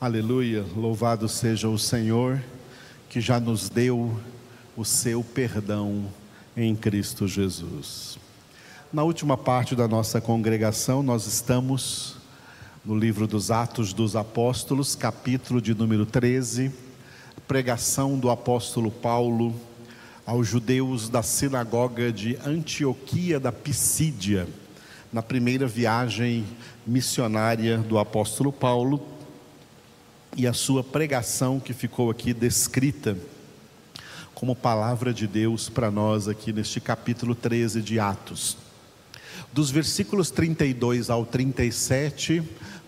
Aleluia, louvado seja o Senhor que já nos deu o seu perdão em Cristo Jesus. Na última parte da nossa congregação, nós estamos no livro dos Atos dos Apóstolos, capítulo de número 13, pregação do apóstolo Paulo aos judeus da sinagoga de Antioquia da Pisídia, na primeira viagem missionária do apóstolo Paulo e a sua pregação que ficou aqui descrita como palavra de Deus para nós aqui neste capítulo 13 de Atos. Dos versículos 32 ao 37,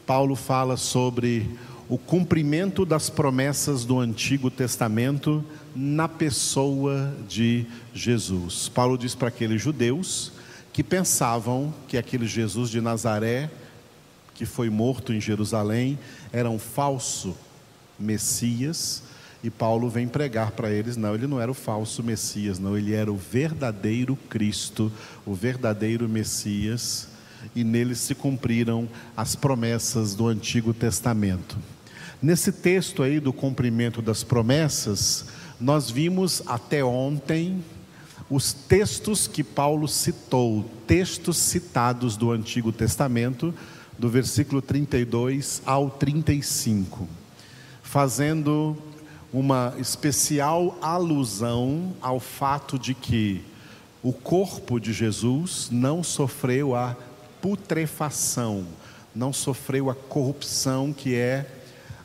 Paulo fala sobre o cumprimento das promessas do Antigo Testamento na pessoa de Jesus. Paulo diz para aqueles judeus que pensavam que aquele Jesus de Nazaré que foi morto em Jerusalém, era um falso Messias, e Paulo vem pregar para eles: não, ele não era o falso Messias, não, ele era o verdadeiro Cristo, o verdadeiro Messias, e nele se cumpriram as promessas do Antigo Testamento. Nesse texto aí do cumprimento das promessas, nós vimos até ontem os textos que Paulo citou, textos citados do Antigo Testamento, do versículo 32 ao 35, fazendo uma especial alusão ao fato de que o corpo de Jesus não sofreu a putrefação, não sofreu a corrupção que é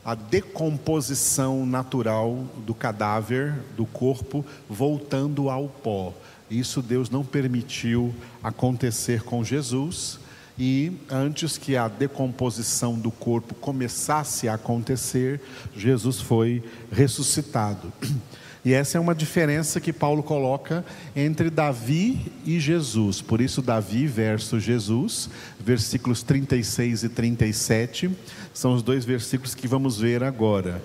a decomposição natural do cadáver, do corpo, voltando ao pó. Isso Deus não permitiu acontecer com Jesus e antes que a decomposição do corpo começasse a acontecer, Jesus foi ressuscitado. E essa é uma diferença que Paulo coloca entre Davi e Jesus. Por isso, Davi versus Jesus, versículos 36 e 37, são os dois versículos que vamos ver agora.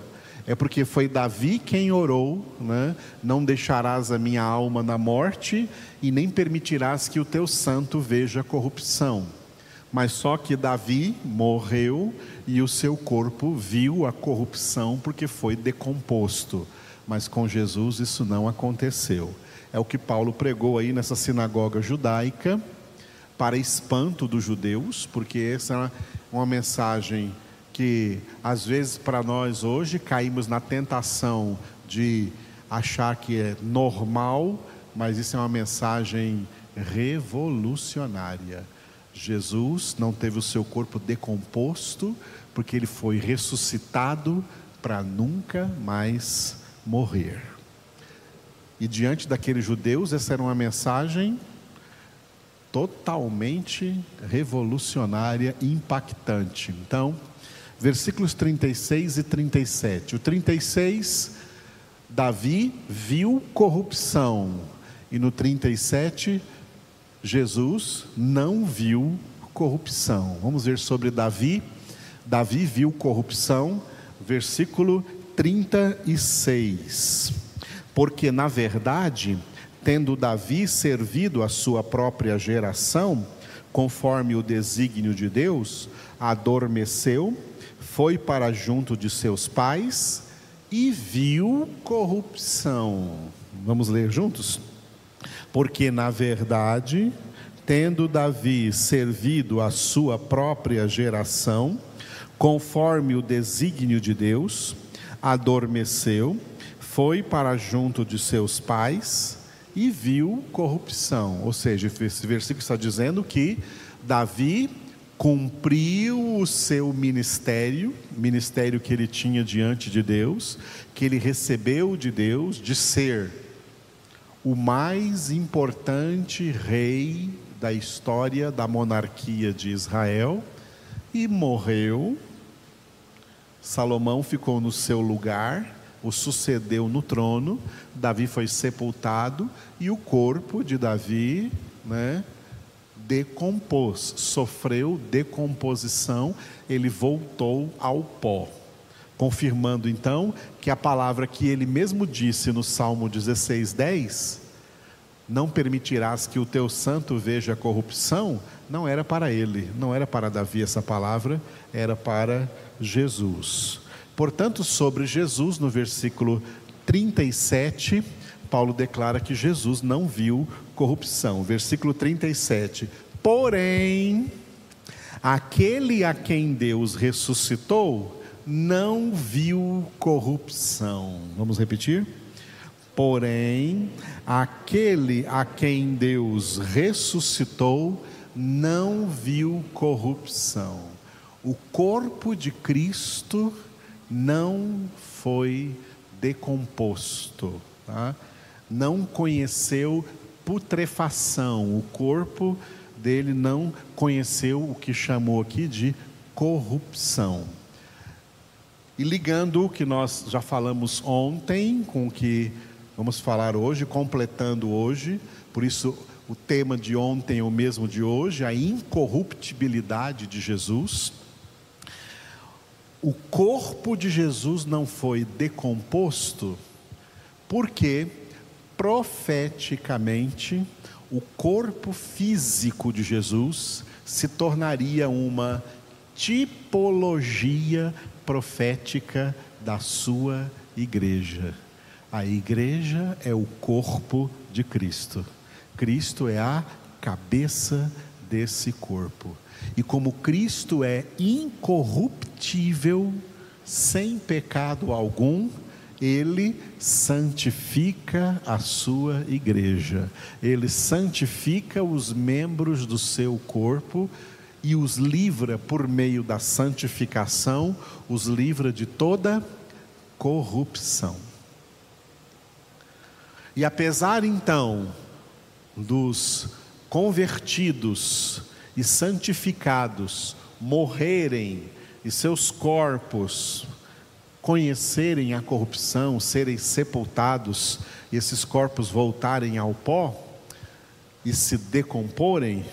É porque foi Davi quem orou, né? não deixarás a minha alma na morte e nem permitirás que o teu santo veja corrupção. Mas só que Davi morreu e o seu corpo viu a corrupção porque foi decomposto. Mas com Jesus isso não aconteceu. É o que Paulo pregou aí nessa sinagoga judaica, para espanto dos judeus, porque essa é uma mensagem que às vezes para nós hoje caímos na tentação de achar que é normal, mas isso é uma mensagem revolucionária Jesus não teve o seu corpo decomposto, porque ele foi ressuscitado para nunca mais morrer. E diante daqueles judeus, essa era uma mensagem totalmente revolucionária e impactante. Então, versículos 36 e 37. O 36, Davi viu corrupção, e no 37, Jesus não viu corrupção. Vamos ver sobre Davi. Davi viu corrupção, versículo 36. Porque, na verdade, tendo Davi servido a sua própria geração, conforme o desígnio de Deus, adormeceu, foi para junto de seus pais e viu corrupção. Vamos ler juntos? Porque, na verdade, tendo Davi servido a sua própria geração, conforme o desígnio de Deus, adormeceu, foi para junto de seus pais e viu corrupção. Ou seja, esse versículo está dizendo que Davi cumpriu o seu ministério, ministério que ele tinha diante de Deus, que ele recebeu de Deus, de ser o mais importante rei da história da monarquia de Israel e morreu. Salomão ficou no seu lugar, o sucedeu no trono. Davi foi sepultado e o corpo de Davi, né, decompôs, sofreu decomposição, ele voltou ao pó. Confirmando então que a palavra que ele mesmo disse no Salmo 16, 10, não permitirás que o teu santo veja a corrupção, não era para ele, não era para Davi essa palavra, era para Jesus. Portanto, sobre Jesus, no versículo 37, Paulo declara que Jesus não viu corrupção. Versículo 37. Porém, aquele a quem Deus ressuscitou não viu corrupção. Vamos repetir? Porém, aquele a quem Deus ressuscitou não viu corrupção. O corpo de Cristo não foi decomposto, tá? não conheceu putrefação, o corpo dele não conheceu o que chamou aqui de corrupção. E ligando o que nós já falamos ontem com o que vamos falar hoje, completando hoje, por isso o tema de ontem é o mesmo de hoje, a incorruptibilidade de Jesus. O corpo de Jesus não foi decomposto porque profeticamente o corpo físico de Jesus se tornaria uma tipologia profética da sua igreja. A igreja é o corpo de Cristo. Cristo é a cabeça desse corpo. E como Cristo é incorruptível, sem pecado algum, ele santifica a sua igreja, ele santifica os membros do seu corpo e os livra por meio da santificação, os livra de toda corrupção. E apesar então dos convertidos e santificados morrerem e seus corpos conhecerem a corrupção, serem sepultados e esses corpos voltarem ao pó e se decomporem,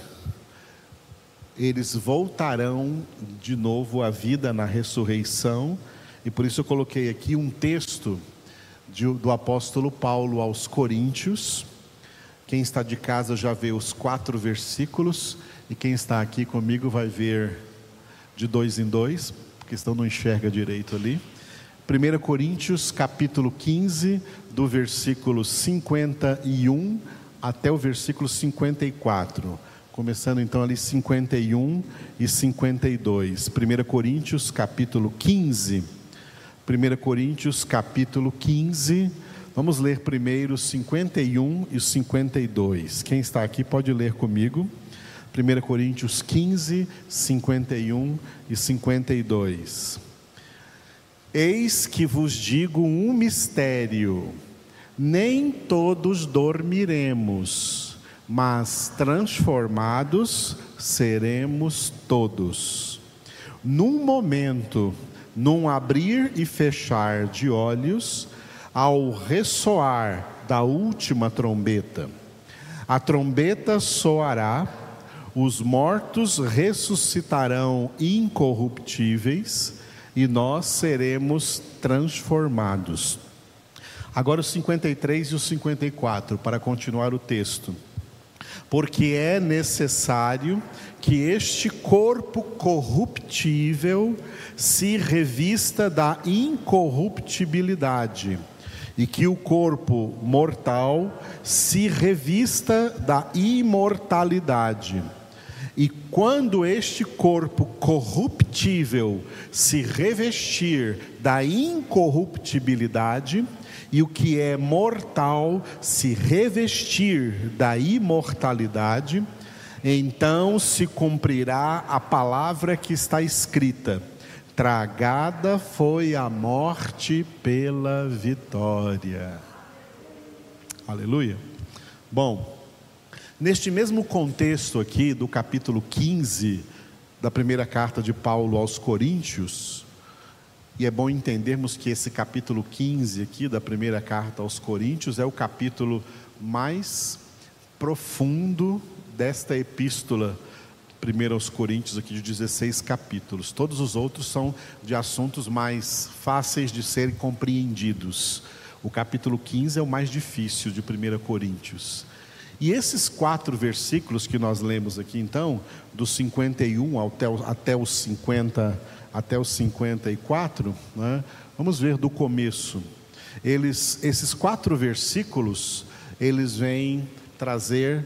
eles voltarão de novo à vida na ressurreição, e por isso eu coloquei aqui um texto de, do apóstolo Paulo aos Coríntios. Quem está de casa já vê os quatro versículos, e quem está aqui comigo vai ver de dois em dois, porque estão não enxerga direito ali. 1 Coríntios capítulo 15, do versículo 51 até o versículo 54. Começando então ali 51 e 52. 1 Coríntios capítulo 15 1 Coríntios capítulo 15. Vamos ler primeiro 51 e 52. Quem está aqui pode ler comigo. 1 Coríntios 15, 51 e 52. Eis que vos digo um mistério: nem todos dormiremos, mas transformados seremos todos. Num momento, num abrir e fechar de olhos, ao ressoar da última trombeta. A trombeta soará, os mortos ressuscitarão incorruptíveis e nós seremos transformados. Agora os 53 e os 54, para continuar o texto. Porque é necessário que este corpo corruptível se revista da incorruptibilidade e que o corpo mortal se revista da imortalidade. E quando este corpo corruptível se revestir da incorruptibilidade, e o que é mortal se revestir da imortalidade, então se cumprirá a palavra que está escrita: tragada foi a morte pela vitória. Aleluia. Bom, neste mesmo contexto aqui do capítulo 15 da primeira carta de Paulo aos Coríntios, e é bom entendermos que esse capítulo 15 aqui da primeira carta aos Coríntios é o capítulo mais profundo desta epístola, 1 aos Coríntios, aqui de 16 capítulos. Todos os outros são de assuntos mais fáceis de serem compreendidos. O capítulo 15 é o mais difícil de 1 Coríntios. E esses quatro versículos que nós lemos aqui, então, do 51 até, até os 54, até o 54, né? vamos ver do começo. Eles, esses quatro versículos, eles vêm trazer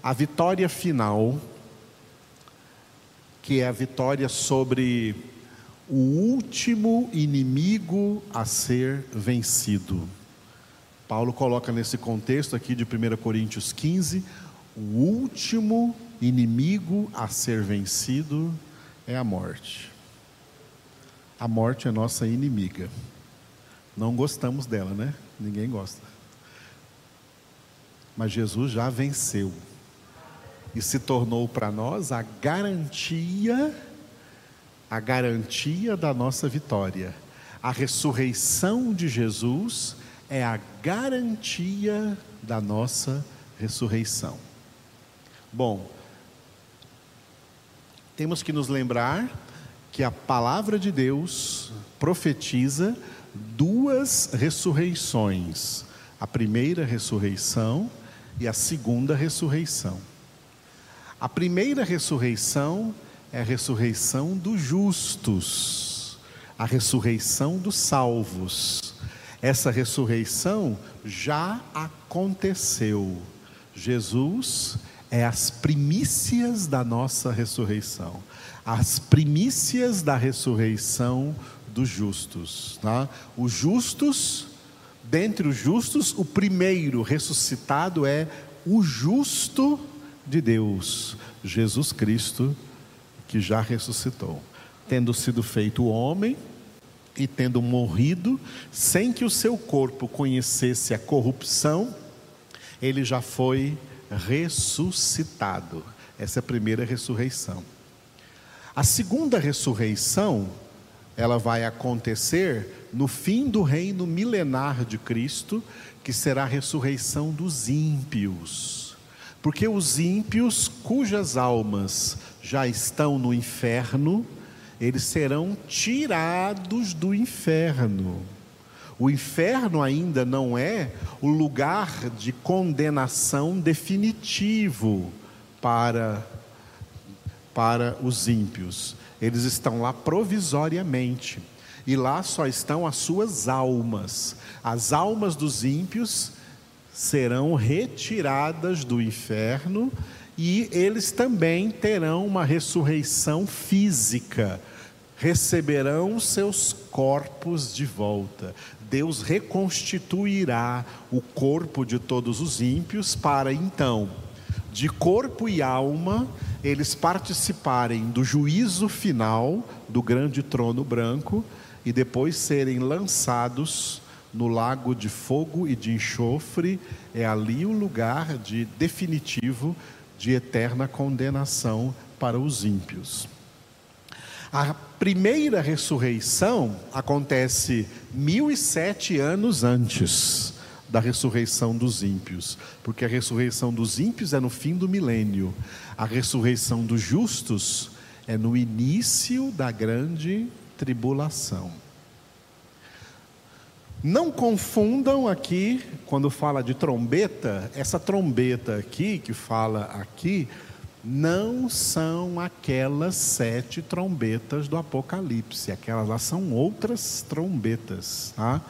a vitória final, que é a vitória sobre o último inimigo a ser vencido. Paulo coloca nesse contexto aqui de 1 Coríntios 15, o último inimigo a ser vencido é a morte. A morte é nossa inimiga. Não gostamos dela, né? Ninguém gosta. Mas Jesus já venceu e se tornou para nós a garantia a garantia da nossa vitória. A ressurreição de Jesus é a garantia da nossa ressurreição. Bom, temos que nos lembrar que a palavra de Deus profetiza duas ressurreições: a primeira ressurreição e a segunda ressurreição. A primeira ressurreição é a ressurreição dos justos, a ressurreição dos salvos. Essa ressurreição já aconteceu. Jesus é as primícias da nossa ressurreição, as primícias da ressurreição dos justos. Tá? Os justos, dentre os justos, o primeiro ressuscitado é o justo de Deus, Jesus Cristo que já ressuscitou, tendo sido feito homem e tendo morrido, sem que o seu corpo conhecesse a corrupção, ele já foi ressuscitado. Essa é a primeira ressurreição. A segunda ressurreição, ela vai acontecer no fim do reino milenar de Cristo, que será a ressurreição dos ímpios. Porque os ímpios, cujas almas já estão no inferno, eles serão tirados do inferno. O inferno ainda não é o lugar de condenação definitivo para, para os ímpios. Eles estão lá provisoriamente. E lá só estão as suas almas. As almas dos ímpios serão retiradas do inferno e eles também terão uma ressurreição física, receberão seus corpos de volta. Deus reconstituirá o corpo de todos os ímpios para então, de corpo e alma, eles participarem do juízo final do grande trono branco e depois serem lançados no lago de fogo e de enxofre, é ali o lugar de definitivo de eterna condenação para os ímpios. A primeira ressurreição acontece mil e sete anos antes da ressurreição dos ímpios, porque a ressurreição dos ímpios é no fim do milênio, a ressurreição dos justos é no início da grande tribulação. Não confundam aqui, quando fala de trombeta, essa trombeta aqui, que fala aqui, não são aquelas sete trombetas do Apocalipse, aquelas lá são outras trombetas. Tá?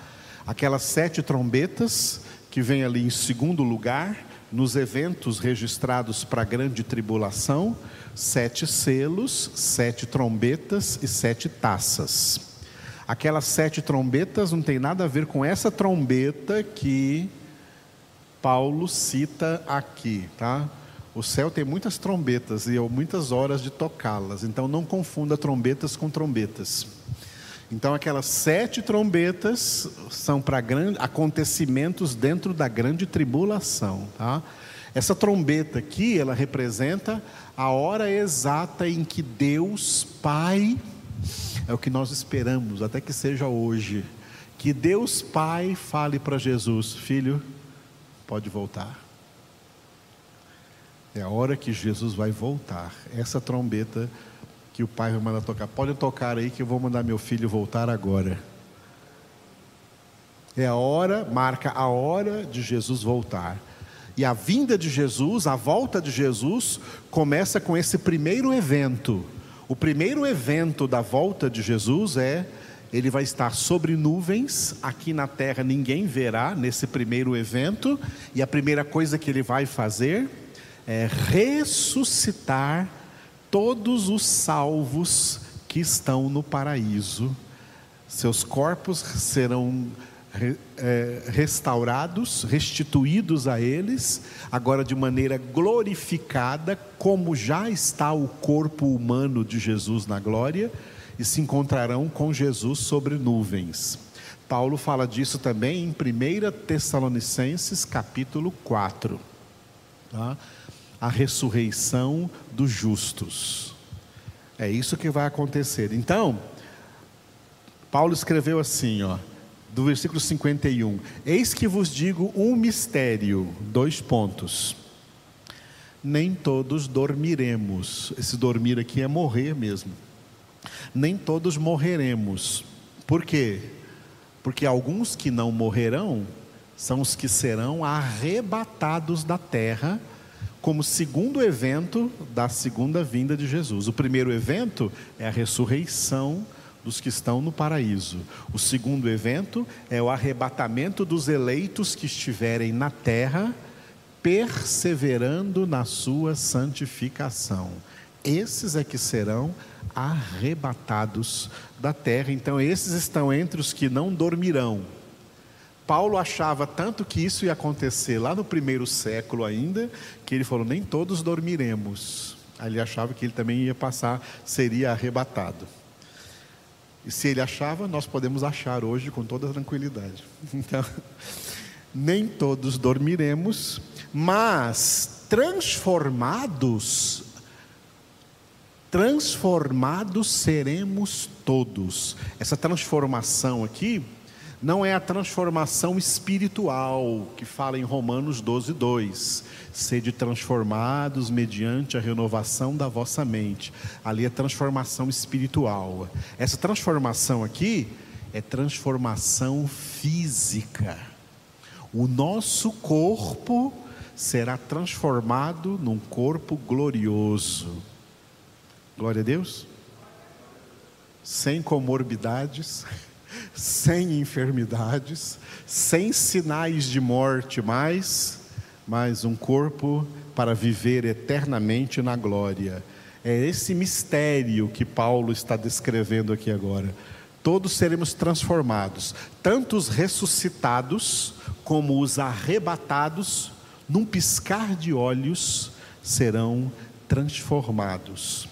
Aquelas sete trombetas que vem ali em segundo lugar, nos eventos registrados para a grande tribulação, sete selos, sete trombetas e sete taças. Aquelas sete trombetas não tem nada a ver com essa trombeta que Paulo cita aqui, tá? O céu tem muitas trombetas e muitas horas de tocá-las, então não confunda trombetas com trombetas. Então, aquelas sete trombetas são para acontecimentos dentro da grande tribulação. Tá? Essa trombeta aqui, ela representa a hora exata em que Deus Pai é o que nós esperamos, até que seja hoje. Que Deus Pai fale para Jesus: Filho, pode voltar. É a hora que Jesus vai voltar. Essa trombeta que o Pai vai mandar tocar. Pode tocar aí que eu vou mandar meu filho voltar agora. É a hora, marca a hora de Jesus voltar. E a vinda de Jesus, a volta de Jesus, começa com esse primeiro evento O primeiro evento da volta de Jesus é ele vai estar sobre nuvens, aqui na terra ninguém verá nesse primeiro evento, e a primeira coisa que ele vai fazer é ressuscitar todos os salvos que estão no paraíso. Seus corpos serão é, restaurados, restituídos a eles, agora de maneira glorificada, como já está o corpo humano de Jesus na glória e se encontrarão com Jesus sobre nuvens. Paulo fala disso também em 1 Tessalonicenses capítulo 4. Tá? A ressurreição dos justos. É isso que vai acontecer. Então, Paulo escreveu assim, ó, do versículo 51. Eis que vos digo um mistério, dois pontos. Nem todos dormiremos. Esse dormir aqui é morrer mesmo nem todos morreremos. Por quê? Porque alguns que não morrerão são os que serão arrebatados da terra, como segundo evento da segunda vinda de Jesus. O primeiro evento é a ressurreição dos que estão no paraíso. O segundo evento é o arrebatamento dos eleitos que estiverem na terra, perseverando na sua santificação. Esses é que serão arrebatados da terra. Então, esses estão entre os que não dormirão. Paulo achava tanto que isso ia acontecer lá no primeiro século ainda, que ele falou: nem todos dormiremos. Aí ele achava que ele também ia passar, seria arrebatado. E se ele achava, nós podemos achar hoje com toda tranquilidade. Então, nem todos dormiremos, mas transformados transformados seremos todos. Essa transformação aqui não é a transformação espiritual que fala em Romanos 12, 2. Sede transformados mediante a renovação da vossa mente. Ali é transformação espiritual. Essa transformação aqui é transformação física. O nosso corpo será transformado num corpo glorioso Glória a Deus. Sem comorbidades, sem enfermidades, sem sinais de morte mais, mas um corpo para viver eternamente na glória. É esse mistério que Paulo está descrevendo aqui agora. Todos seremos transformados, tanto os ressuscitados como os arrebatados, num piscar de olhos, serão transformados.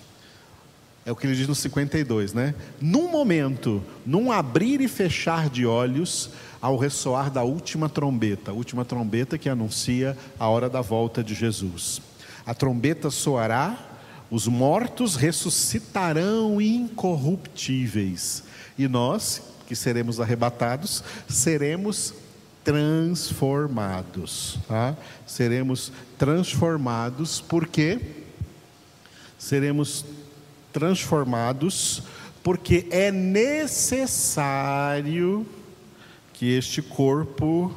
É o que ele diz no 52, né? Num momento, num abrir e fechar de olhos, ao ressoar da última trombeta, a última trombeta que anuncia a hora da volta de Jesus. A trombeta soará, os mortos ressuscitarão incorruptíveis, e nós, que seremos arrebatados, seremos transformados, tá? Seremos transformados, porque seremos transformados, porque é necessário que este corpo,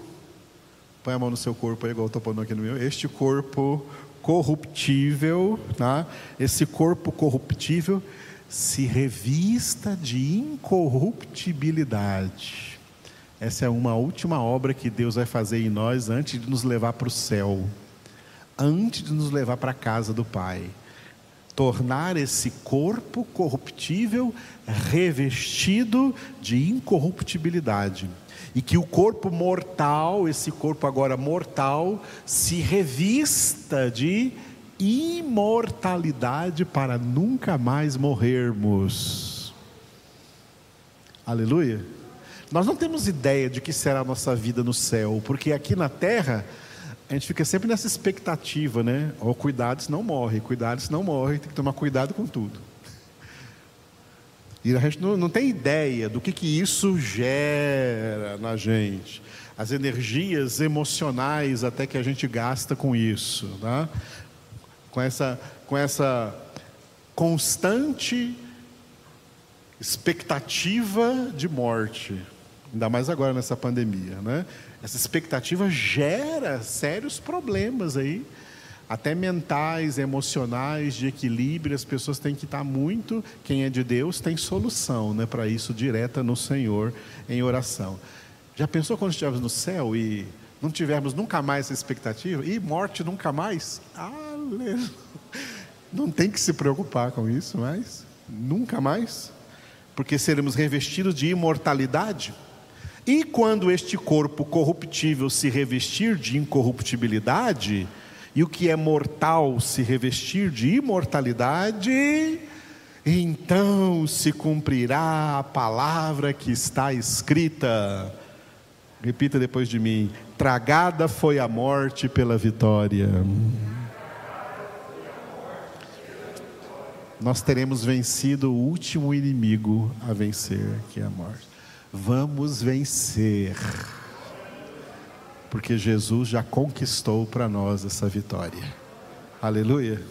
põe a mão no seu corpo igual eu estou pondo aqui no meu, este corpo corruptível, tá? esse corpo corruptível se revista de incorruptibilidade. Essa é uma última obra que Deus vai fazer em nós antes de nos levar para o céu, antes de nos levar para a casa do Pai tornar esse corpo corruptível revestido de incorruptibilidade. E que o corpo mortal, esse corpo agora mortal, se revista de imortalidade para nunca mais morrermos. Aleluia. Nós não temos ideia de que será a nossa vida no céu, porque aqui na terra a gente fica sempre nessa expectativa, né? Ó, oh, cuidado se não morre, cuidado se não morre, tem que tomar cuidado com tudo. E a gente não, não tem ideia do que, que isso gera na gente, as energias emocionais até que a gente gasta com isso, tá? com, essa, com essa constante expectativa de morte, ainda mais agora nessa pandemia, né? Essa expectativa gera sérios problemas aí até mentais, emocionais, de equilíbrio, as pessoas têm que estar muito, quem é de Deus tem solução né, para isso direta no Senhor em oração. Já pensou quando estivermos no céu e não tivermos nunca mais essa expectativa? E morte nunca mais? Aleluia! Não tem que se preocupar com isso mais, nunca mais, porque seremos revestidos de imortalidade. E quando este corpo corruptível se revestir de incorruptibilidade, e o que é mortal se revestir de imortalidade, então se cumprirá a palavra que está escrita. Repita depois de mim: tragada foi a morte pela vitória. Nós teremos vencido o último inimigo a vencer, que é a morte. Vamos vencer porque Jesus já conquistou para nós essa vitória. Aleluia.